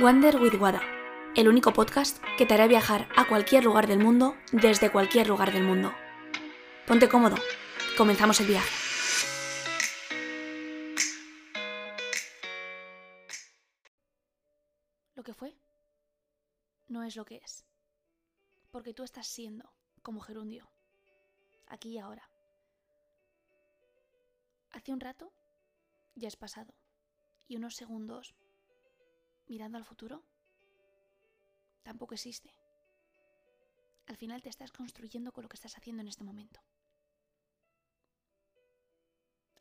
Wander with Wada, el único podcast que te hará viajar a cualquier lugar del mundo desde cualquier lugar del mundo. Ponte cómodo, comenzamos el viaje. Lo que fue no es lo que es, porque tú estás siendo como gerundio, aquí y ahora. Hace un rato ya es pasado y unos segundos mirando al futuro tampoco existe. Al final te estás construyendo con lo que estás haciendo en este momento.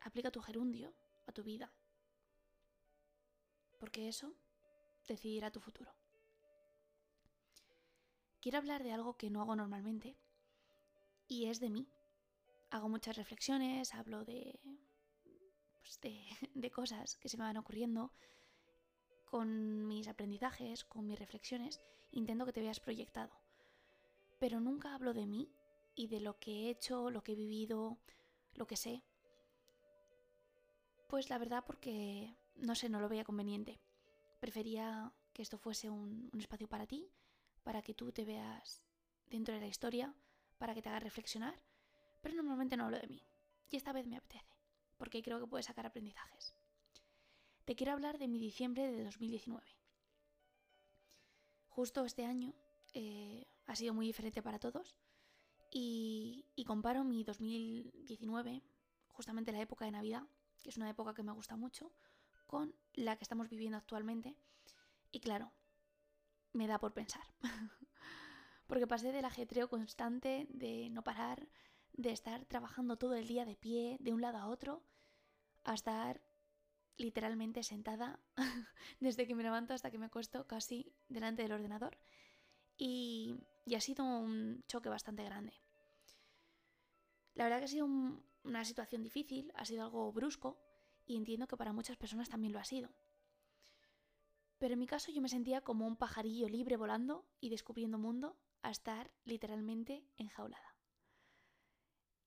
Aplica tu gerundio a tu vida, porque eso decidirá tu futuro. Quiero hablar de algo que no hago normalmente y es de mí. Hago muchas reflexiones, hablo de, pues de, de cosas que se me van ocurriendo, con mis aprendizajes, con mis reflexiones, intento que te veas proyectado. Pero nunca hablo de mí y de lo que he hecho, lo que he vivido, lo que sé. Pues la verdad porque, no sé, no lo veía conveniente. Prefería que esto fuese un, espacio para ti, para que tú te veas dentro de la historia, para que te hagas reflexionar, pero normalmente no hablo de mí. Y esta vez me apetece, porque creo que puedes sacar aprendizajes te quiero hablar de mi diciembre de 2019. Justo este año eh, ha sido muy diferente para todos y, y comparo mi 2019, justamente la época de Navidad, que es una época que me gusta mucho, con la que estamos viviendo actualmente. Y claro, me da por pensar. Porque pasé del ajetreo constante de no parar, de estar trabajando todo el día de pie, de un lado a otro, a estar literalmente sentada desde que me levanto hasta que me acuesto casi delante del ordenador. Y, ha sido un choque bastante grande. La verdad que ha sido una situación difícil, ha sido algo brusco y entiendo que para muchas personas también lo ha sido. Pero en mi caso yo me sentía como un pajarillo libre volando y descubriendo mundo a estar literalmente enjaulada.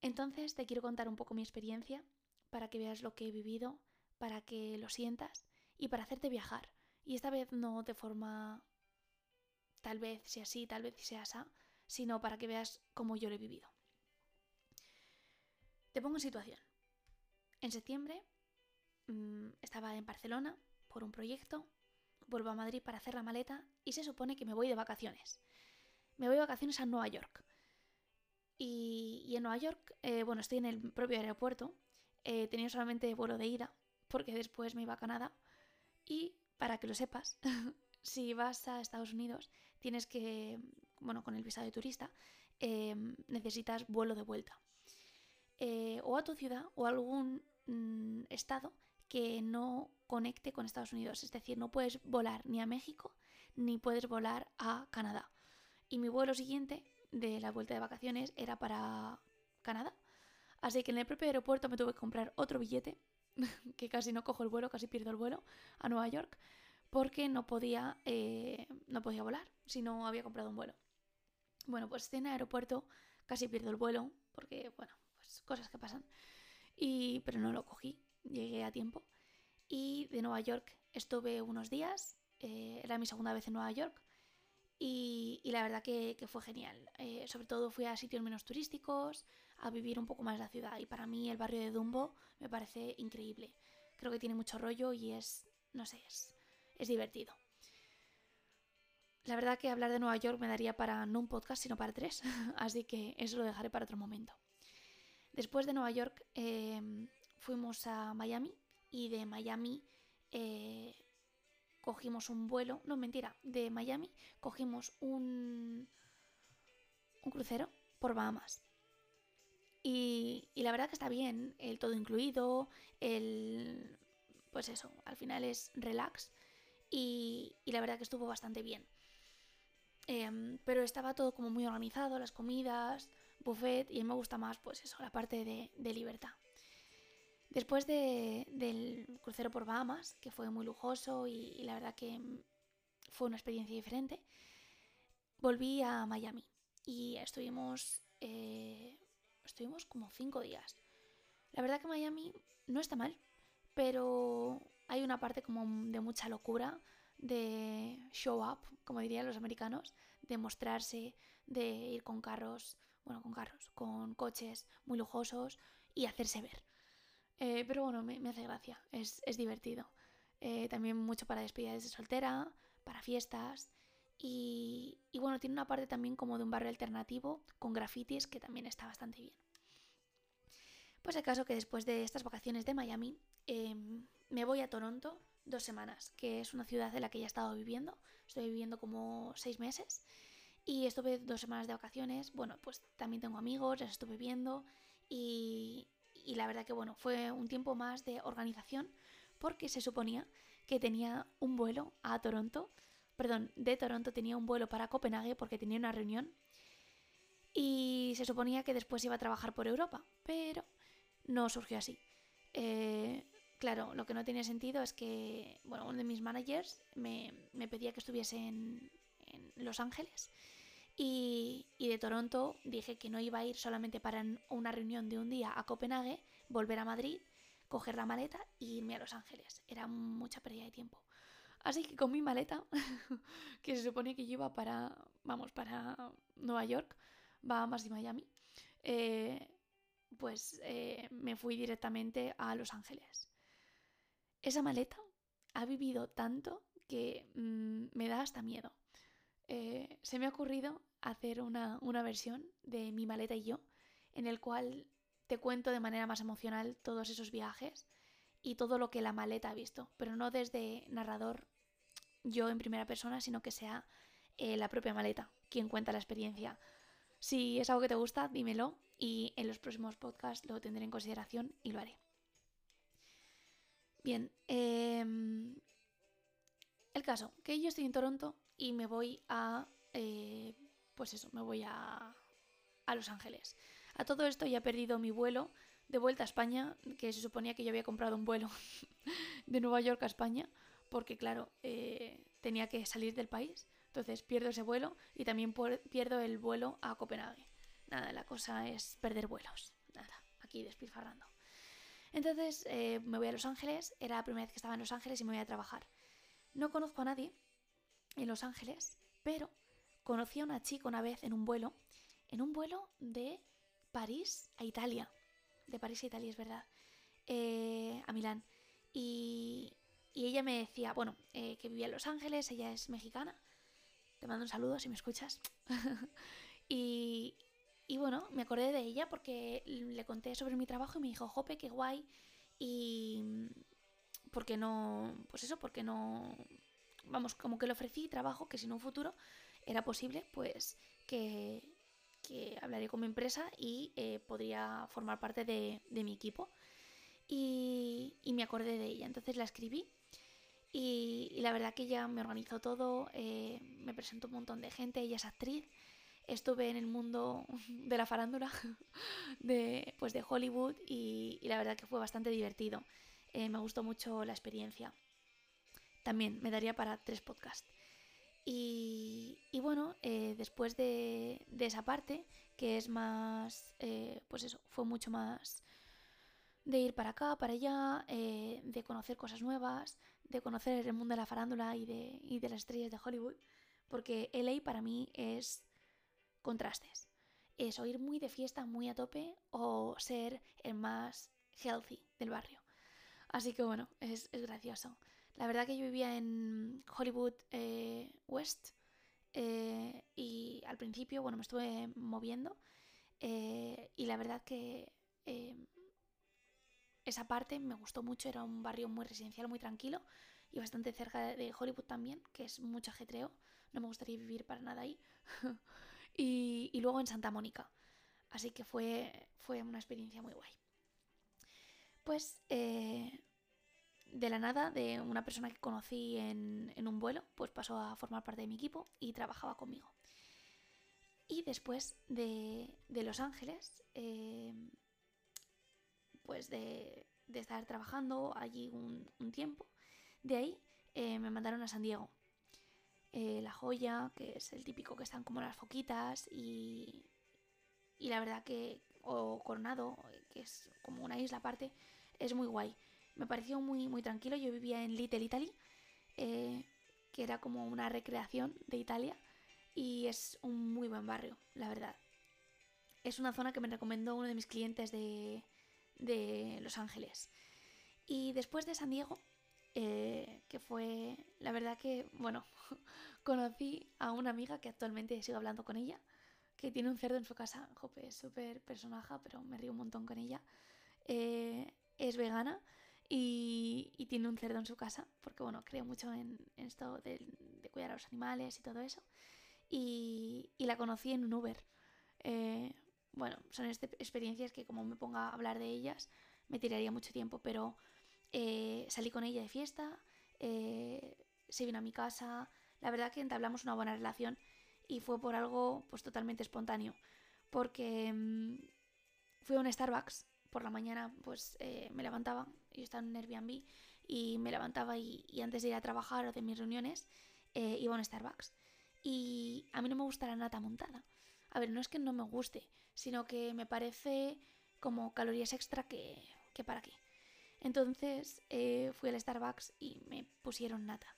Entonces te quiero contar un poco mi experiencia para que veas lo que he vivido para que lo sientas y para hacerte viajar. Y esta vez no de forma tal vez sea así, tal vez sea así, sino para que veas cómo yo lo he vivido. Te pongo en situación. En septiembre mmm, estaba en Barcelona por un proyecto, vuelvo a Madrid para hacer la maleta y se supone que me voy de vacaciones. Me voy de vacaciones a Nueva York. Y, y en Nueva York, eh, bueno, estoy en el propio aeropuerto, eh, tenía solamente vuelo de ida porque después me iba a Canadá. Y para que lo sepas, si vas a Estados Unidos, tienes que, bueno, con el visado de turista, em, necesitas vuelo de vuelta. Eh, o a tu ciudad o a algún mm, estado que no conecte con Estados Unidos. Es decir, no puedes volar ni a México ni puedes volar a Canadá. Y mi vuelo siguiente de la vuelta de vacaciones era para Canadá. Así que en el propio aeropuerto me tuve que comprar otro billete que casi no cojo el vuelo, casi pierdo el vuelo a Nueva York, porque no podía, eh, no podía volar si no había comprado un vuelo. Bueno, pues en el aeropuerto casi pierdo el vuelo, porque, bueno, pues cosas que pasan. Y, pero no lo cogí, llegué a tiempo. Y de Nueva York estuve unos días, eh, era mi segunda vez en Nueva York, y, la verdad que, fue genial. Eh, sobre todo fui a sitios menos turísticos, a vivir un poco más la ciudad. Y para mí el barrio de Dumbo me parece increíble. Creo que tiene mucho rollo y es, no sé, es, es divertido. La verdad que hablar de Nueva York me daría para no un podcast, sino para tres. Así que eso lo dejaré para otro momento. Después de Nueva York em, fuimos a Miami y de Miami eh, cogimos un vuelo, no mentira, de Miami cogimos un, un crucero por Bahamas. Y, la verdad que está bien, el todo incluido, el... pues eso, al final es relax y, la verdad que estuvo bastante bien. Em, pero estaba todo como muy organizado, las comidas, buffet y me gusta más pues eso, la parte de libertad. Después del crucero por Bahamas, que fue muy lujoso y, la verdad que fue una experiencia diferente, volví a Miami y estuvimos, eh, estuvimos como cinco días. La verdad que Miami no está mal, pero hay una parte como de mucha locura, de show up, como dirían los americanos, de mostrarse, de ir con carros, bueno, con carros, con coches muy lujosos y hacerse ver. Eh, pero bueno, me, hace gracia, es, divertido. Eh, también mucho para despedidas de soltera, para fiestas. Y, bueno, tiene una parte también como de un barrio alternativo con grafitis que también está bastante bien. Pues el caso que después de estas vacaciones de Miami em, me voy a Toronto dos semanas, que es una ciudad en la que ya he estado viviendo. Estoy viviendo como seis meses y estuve dos semanas de vacaciones. Bueno, pues también tengo amigos, les estuve viendo y, y la verdad que bueno, fue un tiempo más de organización porque se suponía que tenía un vuelo a Toronto, perdón, de Toronto tenía un vuelo para Copenhague porque tenía una reunión y se suponía que después iba a trabajar por Europa, pero no surgió así. Eh, claro, lo que no tenía sentido es que, bueno, uno de mis managers me, pedía que estuviese en, Los Ángeles y, de Toronto dije que no iba a ir solamente para una reunión de un día a Copenhague, volver a Madrid, coger la maleta e irme a Los Ángeles. Era mucha pérdida de tiempo. Así que con mi maleta, que se supone que yo iba para, vamos, para Nueva York, Bahamas y Miami, eh, pues eh, me fui directamente a Los Ángeles. Esa maleta ha vivido tanto que mm, me da hasta miedo. Eh, se me ha ocurrido hacer una, una versión de mi maleta y yo, en el cual te cuento de manera más emocional todos esos viajes y todo lo que la maleta ha visto, pero no desde narrador yo en primera persona, sino que sea eh, la propia maleta quien cuenta la experiencia. Si es algo que te gusta, dímelo y en los próximos podcasts lo tendré en consideración y lo haré. Bien, em, el caso, que yo estoy en Toronto y me voy a, eh, pues eso, me voy a, a Los Ángeles. A todo esto ya he perdido mi vuelo de vuelta a España, que se suponía que yo había comprado un vuelo de Nueva York a España, porque claro, eh, tenía que salir del país. Entonces pierdo ese vuelo y también pierdo el vuelo a Copenhague. Nada, la cosa es perder vuelos. Nada, aquí despilfarrando. Entonces eh, me voy a Los Ángeles, era la primera vez que estaba en Los Ángeles y me voy a trabajar. No conozco a nadie en Los Ángeles, pero conocí a una chica una vez en un vuelo, en un vuelo de París a Italia. De París a Italia, es verdad. Eh, a Milán. Y, ella me decía, bueno, eh, que vivía en Los Ángeles, ella es mexicana. Te mando un saludo si me escuchas. y, y bueno, me acordé de ella porque le conté sobre mi trabajo y me dijo, Jope, qué guay. Y. Porque no. Pues eso, porque no. Vamos, como que le ofrecí trabajo que si en un futuro era posible, pues que, que hablaré con mi empresa y eh, podría formar parte de, mi equipo. Y, me acordé de ella. Entonces la escribí. Y, la verdad que ella me organizó todo, eh, me presentó un montón de gente, ella es actriz, estuve en el mundo de la farándula de, pues de Hollywood y, la verdad que fue bastante divertido. Eh, me gustó mucho la experiencia. También me daría para tres podcasts. Y, bueno, eh, después de, esa parte, que es más, eh, pues eso, fue mucho más de ir para acá, para allá, de conocer cosas nuevas, de conocer el mundo de la farándula y de, y de las estrellas de Hollywood, porque LA para mí es contrastes. Es o ir muy de fiesta, muy a tope, o ser el más healthy del barrio. Así que bueno, es, gracioso. La verdad que yo vivía en Hollywood eh, West eh, y al principio, bueno, me estuve moviendo eh, y la verdad que esa parte me gustó mucho, era un barrio muy residencial, muy tranquilo y bastante cerca de Hollywood también, que es mucho ajetreo. No me gustaría vivir para nada ahí. y, luego en Santa Mónica. Así que fue, fue una experiencia muy guay. Pues eh, de la nada, de una persona que conocí en, un vuelo, pues pasó a formar parte de mi equipo y trabajaba conmigo. Y después de, Los Ángeles, eh, pues de, estar trabajando allí un, tiempo, de ahí eh, me mandaron a San Diego eh, la joya, que es el típico que están como las foquitas y, y la verdad que, o Coronado, que es como una isla aparte, es muy guay. Me pareció muy, muy tranquilo, yo vivía en Little Italy, eh, que era como una recreación de Italia y es un muy buen barrio, la verdad. Es una zona que me recomendó uno de mis clientes de, de Los Ángeles. Y después de San Diego, eh, que fue, la verdad que, bueno, conocí a una amiga que actualmente sigo hablando con ella, que tiene un cerdo en su casa, jope, es súper personaje, pero me río un montón con ella. Eh, es vegana y, tiene un cerdo en su casa, porque bueno, creo mucho en, esto de, cuidar a los animales y todo eso. Y, la conocí en un Uber. Eh, bueno, son este, experiencias que como me ponga a hablar de ellas, me tiraría mucho tiempo, pero eh, salí con ella de fiesta, eh, se vino a mi casa, la verdad que entablamos una buena relación y fue por algo pues totalmente espontáneo, porque mm, fui a un Starbucks por la mañana, pues eh, me levantaba, yo estaba en Airbnb y me levantaba y, antes de ir a trabajar o de mis reuniones iba a un Starbucks y a mí no me gusta la nata montada. A ver, no es que no me guste, sino que me parece como calorías extra que, que para qué. Entonces eh, fui al Starbucks y me pusieron nata.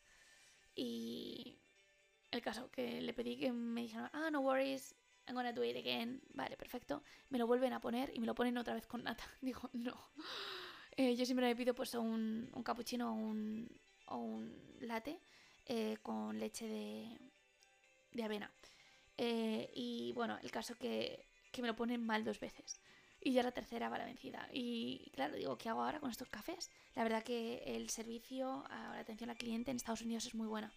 Y el caso, que le pedí que me dijeran, ah, no worries, I'm gonna do it again. Vale, perfecto. Me lo vuelven a poner y me lo ponen otra vez con nata. Digo, no. Eh, yo siempre me pido pues un, un cappuccino o un, o un latte eh, con leche de, de avena. y bueno, el caso que, que me lo ponen mal dos veces y ya la tercera va la vencida. Y claro, digo, ¿qué hago ahora con estos cafés? La verdad que el servicio, la atención al cliente en Estados Unidos es muy buena.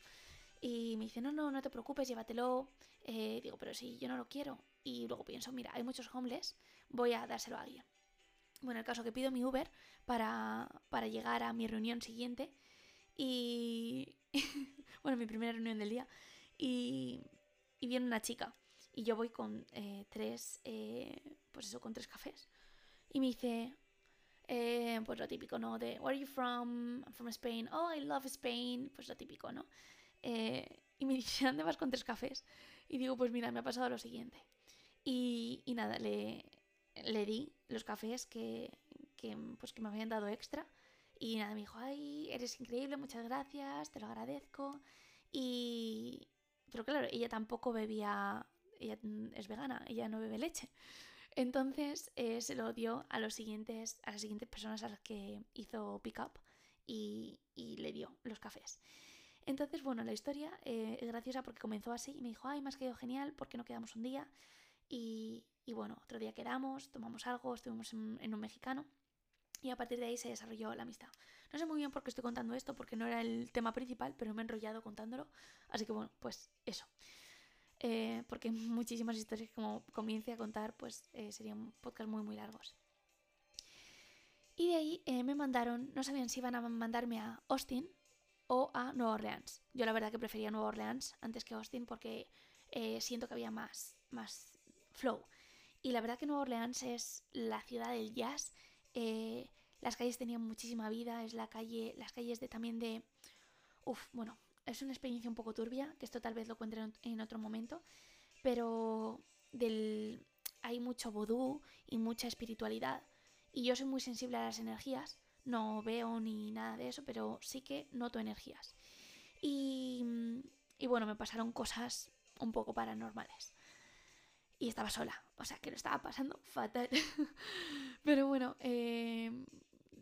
Y me dice, no, no, no te preocupes, llévatelo. Eh, digo, pero si yo no lo quiero. Y luego pienso, mira, hay muchos homeless, voy a dárselo a alguien. Bueno, el caso que pido mi Uber para, para llegar a mi reunión siguiente. Y. bueno, mi primera reunión del día. Y, y viene una chica. Y yo voy con eh, tres. Eh, pues eso, con tres cafés. Y me dice, eh, pues lo típico, ¿no? De, where are you from? I'm from Spain. Oh, I love Spain. Pues lo típico, ¿no? Eh, y me dice, ¿dónde vas con tres cafés? Y digo, pues mira, me ha pasado lo siguiente. Y, y nada, le, le di los cafés que, que, pues, que me habían dado extra. Y nada, me dijo, ay, eres increíble, muchas gracias, te lo agradezco. Y... Pero claro, ella tampoco bebía, ella es vegana, ella no bebe leche. Entonces eh, se lo dio a, los siguientes, a las siguientes personas a las que hizo pick up y, le dio los cafés. Entonces, bueno, la historia eh, es graciosa porque comenzó así y me dijo, ay, me has quedado genial, ¿por qué no quedamos un día? Y, bueno, otro día quedamos, tomamos algo, estuvimos en, un mexicano y a partir de ahí se desarrolló la amistad. No sé muy bien por qué estoy contando esto, porque no era el tema principal, pero me he enrollado contándolo. Así que bueno, pues eso. Eh, porque muchísimas historias que como comience a contar, pues eh, serían podcast muy muy largos. Y de ahí me mandaron, no sabían si iban a mandarme a Austin o a Nueva Orleans. Yo la verdad que prefería Nueva Orleans antes que Austin porque siento que había más, más flow. Y la verdad que Nueva Orleans es la ciudad del jazz. las calles tenían muchísima vida, es la calle, las calles de también de... Uf, bueno, es una experiencia un poco turbia, que esto tal vez lo cuente en otro momento, pero del, hay mucho vodú y mucha espiritualidad. Y yo soy muy sensible a las energías, no veo ni nada de eso, pero sí que noto energías. Y, y bueno, me pasaron cosas un poco paranormales. Y estaba sola, o sea que lo estaba pasando fatal. pero bueno, eh,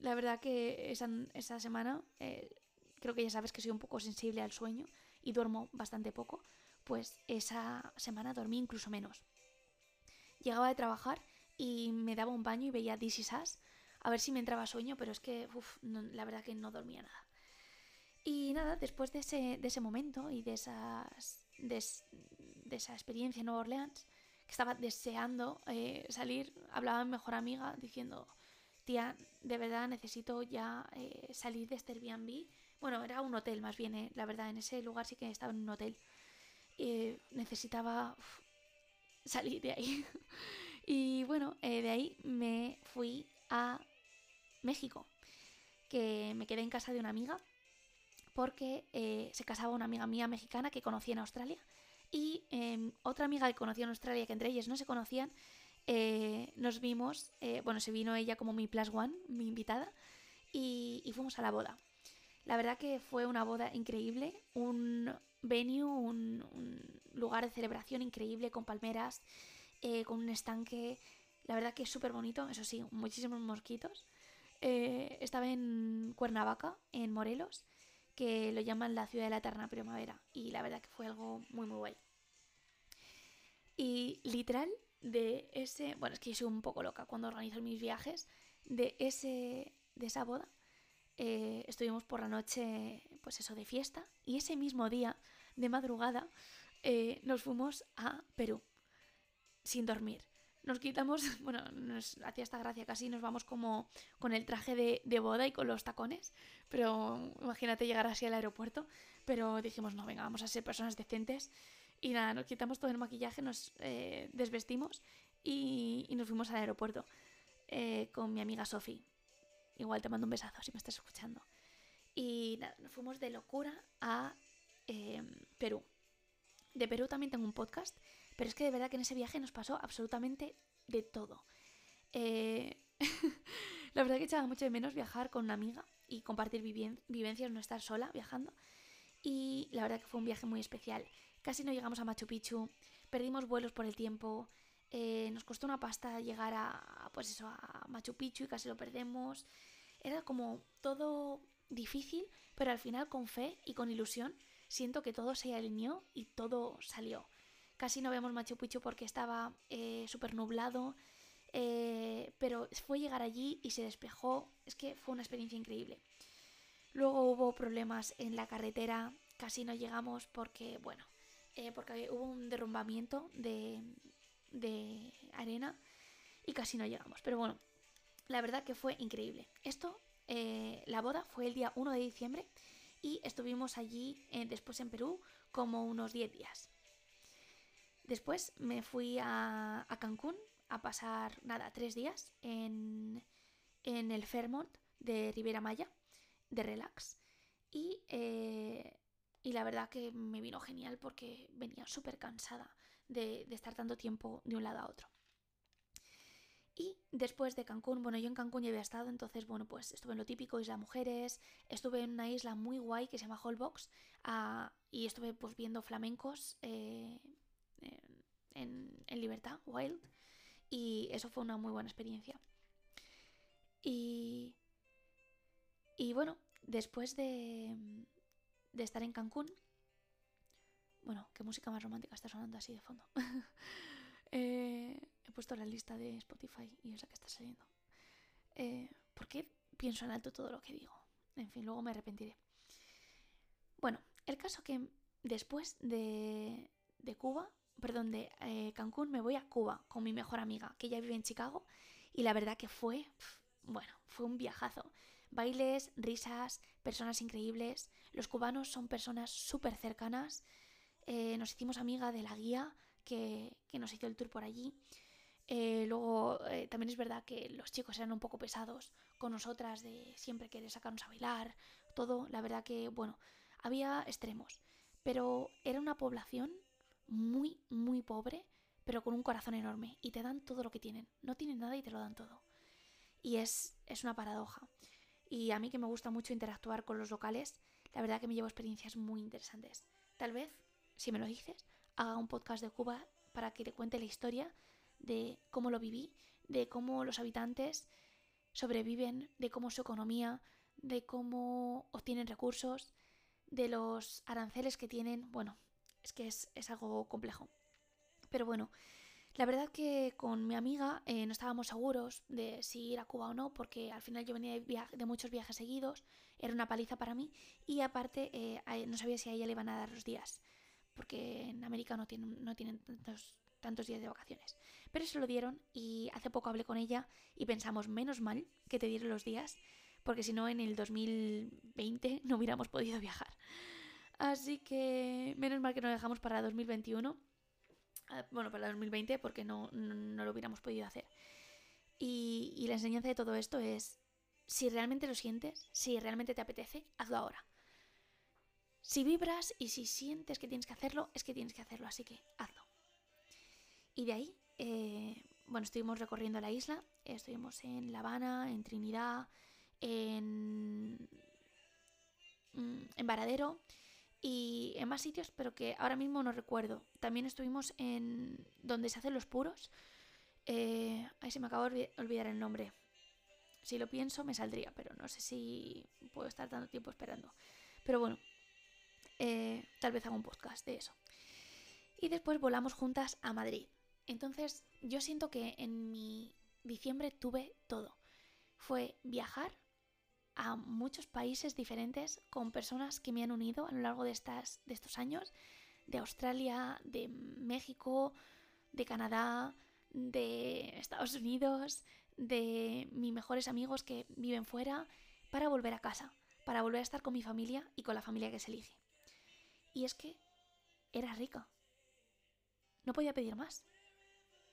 la verdad que esa, esa semana eh, creo que ya sabes que soy un poco sensible al sueño y duermo bastante poco, pues esa semana dormí incluso menos. Llegaba de trabajar y me daba un baño y veía This Is a ver si me entraba sueño, pero es que la verdad que no dormía nada. Y nada, después de ese, de ese momento y de, esas, de, esa experiencia en Nueva Orleans, que estaba deseando eh, salir, hablaba mi mejor amiga diciendo, tía, de verdad necesito ya eh, salir de este Airbnb bueno, era un hotel más bien, eh, la verdad, en ese lugar sí que estaba en un hotel. necesitaba salir de ahí. y bueno, de ahí me fui a México, que me quedé en casa de una amiga porque eh, se casaba una amiga mía mexicana que conocía en Australia y em, otra amiga que conocía en Australia, que entre ellas no se conocían, nos vimos, bueno, se vino ella como mi plus one, mi invitada, y fuimos a la boda. La verdad que fue una boda increíble, un venue, un, lugar de celebración increíble con palmeras, eh, con un estanque. La verdad que es súper bonito, eso sí, muchísimos mosquitos. Eh, estaba en Cuernavaca, en Morelos, que lo llaman la ciudad de la eterna primavera. Y la verdad que fue algo muy, muy guay. Y literal, de ese. Bueno, es que soy un poco loca cuando organizo mis viajes. De, ese, de esa boda, eh, estuvimos por la noche, pues eso, de fiesta. Y ese mismo día, de madrugada, eh, nos fuimos a Perú, sin dormir. Nos quitamos, bueno, nos hacía esta gracia, casi nos vamos como con el traje de, de boda y con los tacones. Pero imagínate llegar así al aeropuerto. Pero dijimos, no, venga, vamos a ser personas decentes y nada, nos quitamos todo el maquillaje, nos eh, desvestimos y, nos fuimos al aeropuerto eh, con mi amiga Sofi. Igual te mando un besazo si me estás escuchando. Y nada, nos fuimos de locura a eh, Perú. De Perú también tengo un podcast, pero es que de verdad que en ese viaje nos pasó absolutamente de todo. la verdad que echaba mucho de menos viajar con una amiga y compartir vivencias, no estar sola viajando. Y la verdad que fue un viaje muy especial. Casi no llegamos a Machu Picchu, perdimos vuelos por el tiempo, eh, nos costó una pasta llegar a, pues eso, a Machu Picchu y casi lo perdemos. Era como todo difícil, pero al final con fe y con ilusión siento que todo se alineó y todo salió. Casi no vemos Machu Picchu porque estaba eh, súper nublado, eh, pero fue llegar allí y se despejó. Es que fue una experiencia increíble. Luego hubo problemas en la carretera, casi no llegamos porque, bueno, eh, porque hubo un derrumbamiento de, arena y casi no llegamos. Pero bueno, la verdad que fue increíble. Esto, la boda fue el día 1 de diciembre y estuvimos allí después en Perú como unos 10 días. Después me fui a, Cancún a pasar, nada, tres días en, en el Fairmont de Ribera Maya, de relax. Y y la verdad que me vino genial porque venía súper cansada de, estar tanto tiempo de un lado a otro. Y después de Cancún, bueno, yo en Cancún ya había estado, entonces, bueno, pues estuve en lo típico, Isla Mujeres, estuve en una isla muy guay que se llama Holbox, ah, y estuve pues viendo flamencos eh, en, libertad, wild, y eso fue una muy buena experiencia. Y, y bueno, después de, de estar en Cancún. Bueno, qué música más romántica está sonando así de fondo. Eh, he puesto la lista de Spotify y es la que está saliendo. Eh, ¿Por qué pienso en alto todo lo que digo? En fin, luego me arrepentiré. Bueno, el caso que después de, de Cuba, perdón, de eh, Cancún, me voy a Cuba con mi mejor amiga, que ya vive en Chicago, y la verdad que fue, bueno, fue un viajazo. Bailes, risas, personas increíbles. Los cubanos son personas súper cercanas. Eh, nos hicimos amiga de la guía que, nos hizo el tour por allí. Eh, luego también es verdad que los chicos eran un poco pesados con nosotras de siempre querer sacarnos a bailar, todo. La verdad que, bueno, había extremos. Pero era una población muy, muy pobre, pero con un corazón enorme. Y te dan todo lo que tienen. No tienen nada y te lo dan todo. Y es, es una paradoja. Y a mí que me gusta mucho interactuar con los locales, la verdad que me llevo experiencias muy interesantes. Tal vez, si me lo dices, haga un podcast de Cuba para que te cuente la historia de cómo lo viví, de cómo los habitantes sobreviven, de cómo su economía, de cómo obtienen recursos, de los aranceles que tienen. Bueno, es que es, es algo complejo. Pero bueno, la verdad que con mi amiga eh, no estábamos seguros de si ir a Cuba o no, porque al final yo venía de, muchos viajes seguidos, era una paliza para mí, y aparte eh, no sabía si a ella le iban a dar los días, porque en América no tienen, no tienen tantos, tantos días de vacaciones. Pero se lo dieron y hace poco hablé con ella y pensamos, menos mal que te dieron los días, porque si no en el 2020 no hubiéramos podido viajar. Así que menos mal que nos dejamos para 2021 Ah, bueno, para el 2020 porque no, lo hubiéramos podido hacer. Y, y, la enseñanza de todo esto es, si realmente lo sientes, si realmente te apetece, hazlo ahora. Si vibras y si sientes que tienes que hacerlo, es que tienes que hacerlo, así que hazlo. Y de ahí, eh, bueno, estuvimos recorriendo la isla, estuvimos en La Habana, en Trinidad, en... mm, en Varadero y en más sitios, pero que ahora mismo no recuerdo. También estuvimos en donde se hacen los puros. Eh, ahí se me acaba de olvidar el nombre. Si lo pienso me saldría, pero no sé si puedo estar tanto tiempo esperando. Pero bueno, eh, tal vez haga un podcast de eso. Y después volamos juntas a Madrid. Entonces yo siento que en mi diciembre tuve todo. Fue viajar a muchos países diferentes con personas que me han unido a lo largo de, estas, de estos años. De Australia, de México, de Canadá, de Estados Unidos, de mis mejores amigos que viven fuera, para volver a casa, para volver a estar con mi familia y con la familia que se elige. Y es que era rica. No podía pedir más.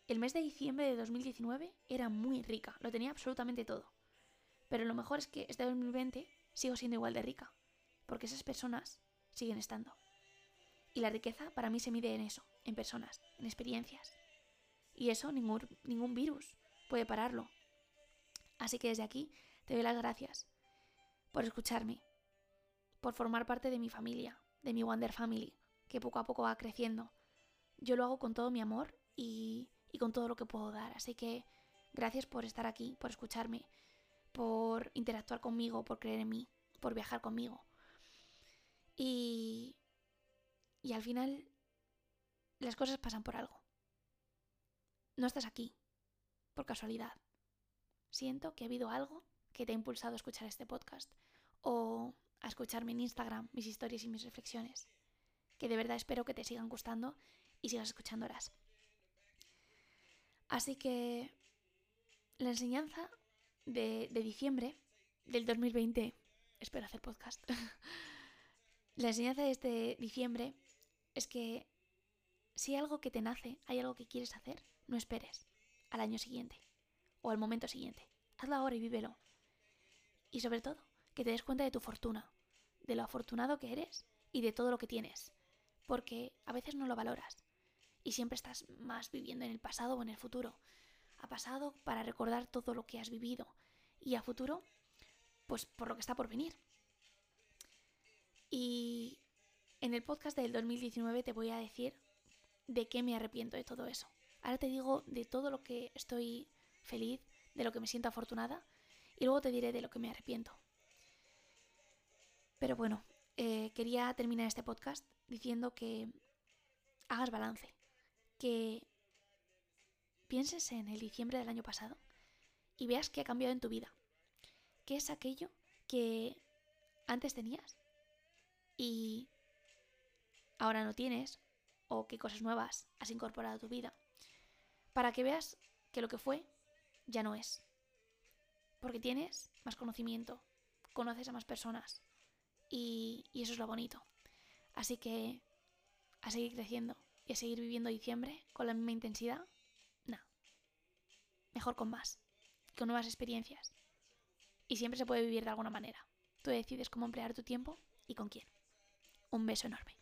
El mes de diciembre de 2019 era muy rica, lo tenía absolutamente todo. Pero lo mejor es que este 2020 sigo siendo igual de rica, porque esas personas siguen estando. Y la riqueza para mí se mide en eso, en personas, en experiencias. Y eso ningún, ningún virus puede pararlo. Así que desde aquí te doy las gracias por escucharme, por formar parte de mi familia, de mi Wonder Family, que poco a poco va creciendo. Yo lo hago con todo mi amor y, y con todo lo que puedo dar. Así que gracias por estar aquí, por escucharme, por interactuar conmigo, por creer en mí, por viajar conmigo. Y, y al final las cosas pasan por algo. No estás aquí por casualidad. Siento que ha habido algo que te ha impulsado a escuchar este podcast o a escucharme en Instagram mis historias y mis reflexiones, que de verdad espero que te sigan gustando y sigas escuchándolas. Así que la enseñanza de, diciembre del 2020, espero hacer podcast, la enseñanza de este diciembre es que si hay algo que te nace, hay algo que quieres hacer, no esperes al año siguiente o al momento siguiente. Hazlo ahora y vívelo. Y sobre todo, que te des cuenta de tu fortuna, de lo afortunado que eres y de todo lo que tienes, porque a veces no lo valoras y siempre estás más viviendo en el pasado o en el futuro. A pasado para recordar todo lo que has vivido y a futuro, pues por lo que está por venir. Y en el podcast del 2019 te voy a decir de qué me arrepiento de todo eso. Ahora te digo de todo lo que estoy feliz, de lo que me siento afortunada y luego te diré de lo que me arrepiento. Pero bueno, eh, quería terminar este podcast diciendo que hagas balance, que pienses en el diciembre del año pasado y veas qué ha cambiado en tu vida. ¿Qué es aquello que antes tenías y ahora no tienes? ¿O qué cosas nuevas has incorporado a tu vida? Para que veas que lo que fue ya no es. Porque tienes más conocimiento, conoces a más personas y, eso es lo bonito. Así que a seguir creciendo y a seguir viviendo diciembre con la misma intensidad. Mejor con más, con nuevas experiencias. Y siempre se puede vivir de alguna manera. Tú decides cómo emplear tu tiempo y con quién. Un beso enorme.